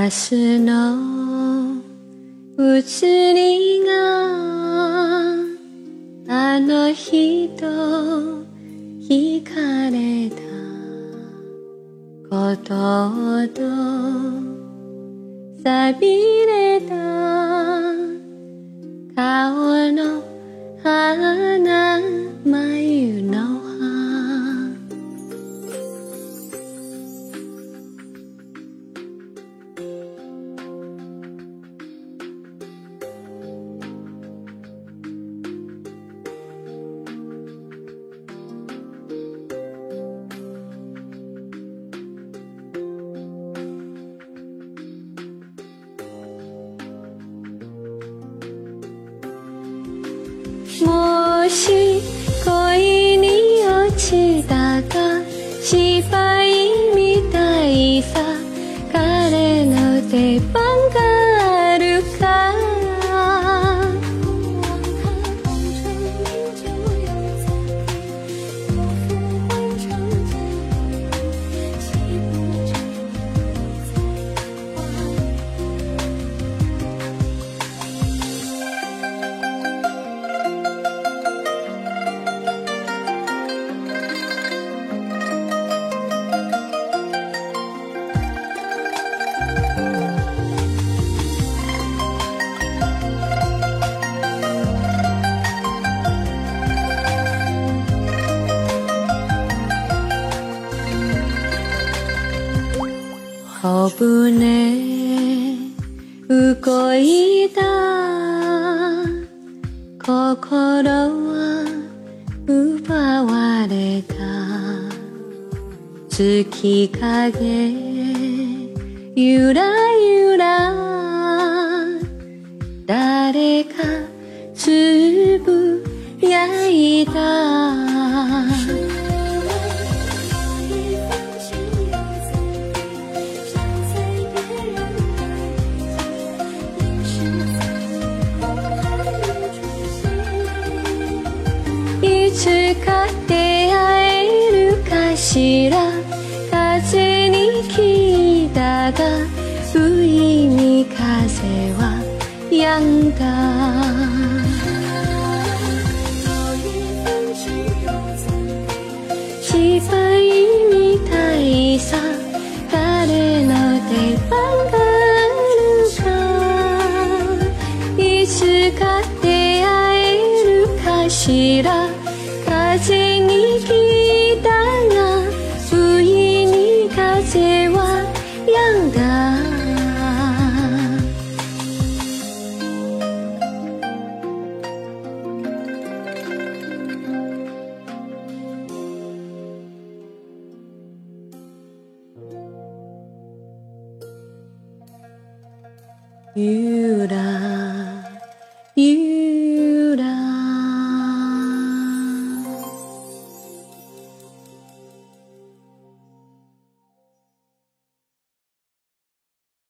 バスの移りがあの人惹かれた。ことと錆びれた。顔の花が失敗みたいさ。小舟動いた心は奪われた月影ゆらゆら誰かつぶやいたいつか出会えるかしら。風に聞いたが不意に風は止んだ。失敗みたいさ誰の出番があるか。いつか出会えるかしら。風に聞いたが不意に風は止んだ夕